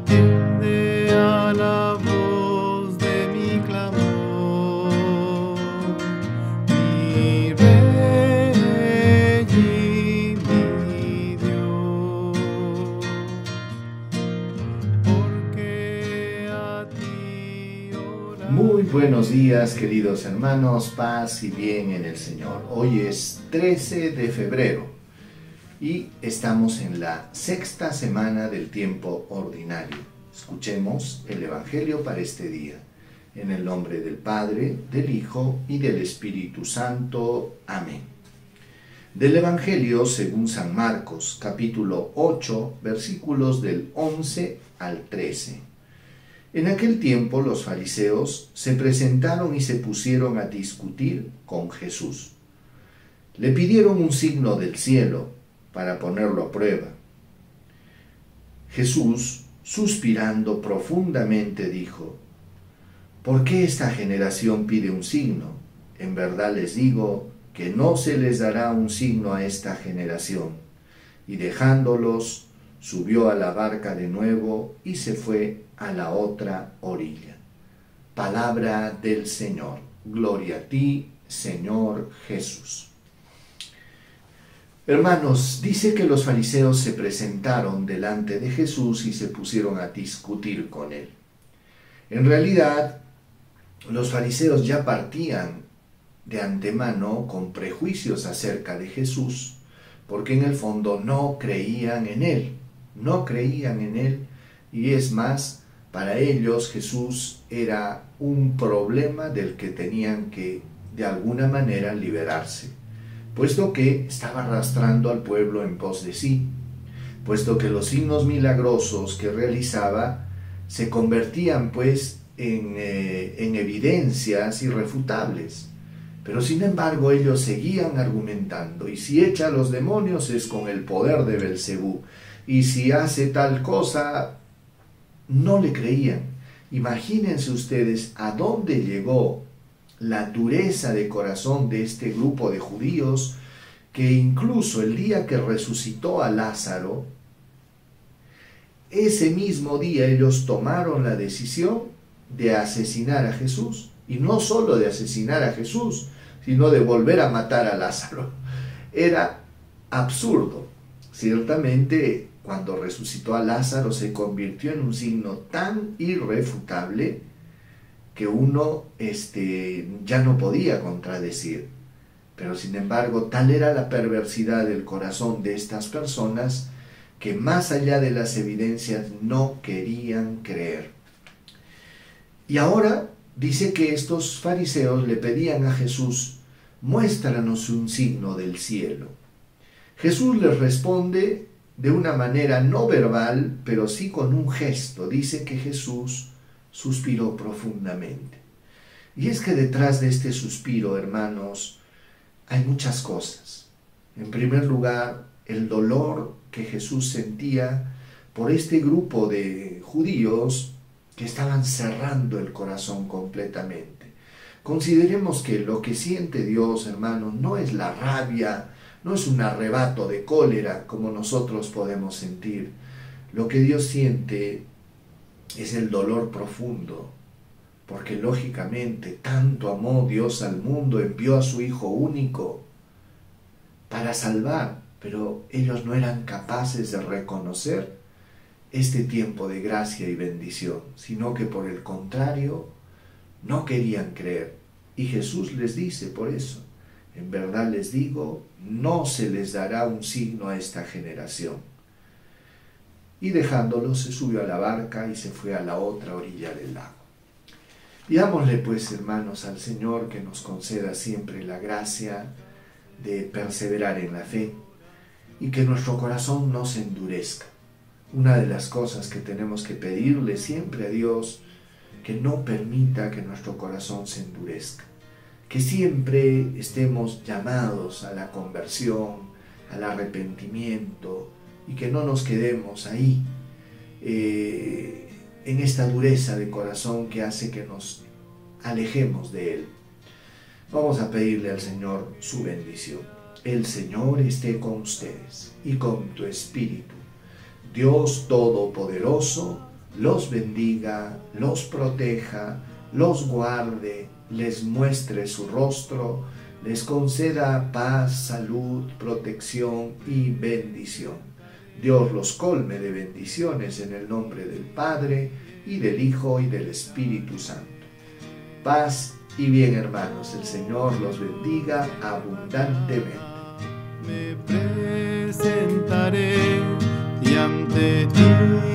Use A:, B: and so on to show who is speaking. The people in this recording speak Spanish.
A: atiende a la voz de mi clamor. Mi Rey y mi Dios, porque a ti. Muy
B: buenos días, queridos hermanos, paz y bien en el Señor. Hoy es 13 de febrero y estamos en la sexta semana del tiempo ordinario. Escuchemos el Evangelio para este día. En el nombre del Padre, del Hijo y del Espíritu Santo. Amén. Del Evangelio según San Marcos, capítulo 8, versículos del 11 al 13. En aquel tiempo los fariseos se presentaron y se pusieron a discutir con Jesús. Le pidieron un signo del cielo para ponerlo a prueba. Jesús, suspirando profundamente, dijo, ¿Por qué esta generación pide un signo? En verdad les digo que no se les dará un signo a esta generación. Y dejándolos, subió a la barca de nuevo y se fue a la otra orilla. Palabra del Señor. Gloria a ti, Señor Jesús. Hermanos, dice que los fariseos se presentaron delante de Jesús y se pusieron a discutir con él. En realidad, los fariseos ya partían de antemano con prejuicios acerca de Jesús, porque en el fondo no creían en él, no creían en él, y es más, para ellos Jesús era un problema del que tenían que de alguna manera liberarse, puesto que estaba arrastrando al pueblo en pos de sí, puesto que los signos milagrosos que realizaba se convertían pues en, eh, en evidencias irrefutables. Pero sin embargo ellos seguían argumentando, y si echa a los demonios es con el poder de Belcebú, y si hace tal cosa no le creían. Imagínense ustedes a dónde llegó la dureza de corazón de este grupo de judíos que incluso el día que resucitó a Lázaro, ese mismo día ellos tomaron la decisión de asesinar a Jesús. Y no solo de asesinar a Jesús, sino de volver a matar a Lázaro. Era absurdo. Ciertamente cuando resucitó a Lázaro, se convirtió en un signo tan irrefutable que uno este, ya no podía contradecir. Pero sin embargo, tal era la perversidad del corazón de estas personas que más allá de las evidencias no querían creer. Y ahora dice que estos fariseos le pedían a Jesús, muéstranos un signo del cielo. Jesús les responde de una manera no verbal, pero sí con un gesto. Dice que Jesús suspiró profundamente. Y es que detrás de este suspiro, hermanos, hay muchas cosas. En primer lugar, el dolor que Jesús sentía por este grupo de judíos que estaban cerrando el corazón completamente. Consideremos que lo que siente Dios, hermanos, no es la rabia, no es un arrebato de cólera como nosotros podemos sentir. Lo que Dios siente es el dolor profundo, porque lógicamente tanto amó Dios al mundo, envió a su Hijo único para salvar, pero ellos no eran capaces de reconocer este tiempo de gracia y bendición, sino que por el contrario no querían creer. Y Jesús les dice por eso, en verdad les digo, no se les dará un signo a esta generación. Y dejándolo se subió a la barca y se fue a la otra orilla del lago. Pidámosle pues, hermanos, al Señor que nos conceda siempre la gracia de perseverar en la fe y que nuestro corazón no se endurezca. Una de las cosas que tenemos que pedirle siempre a Dios, que no permita que nuestro corazón se endurezca que siempre estemos llamados a la conversión, al arrepentimiento y que no nos quedemos ahí eh, en esta dureza de corazón que hace que nos alejemos de Él. Vamos a pedirle al Señor su bendición. El Señor esté con ustedes y con tu espíritu. Dios Todopoderoso los bendiga, los proteja, los guarde les muestre su rostro, les conceda paz, salud, protección y bendición. Dios los colme de bendiciones en el nombre del Padre y del Hijo y del Espíritu Santo. Paz y bien hermanos, el Señor los bendiga abundantemente.
A: Me presentaré y ante ti.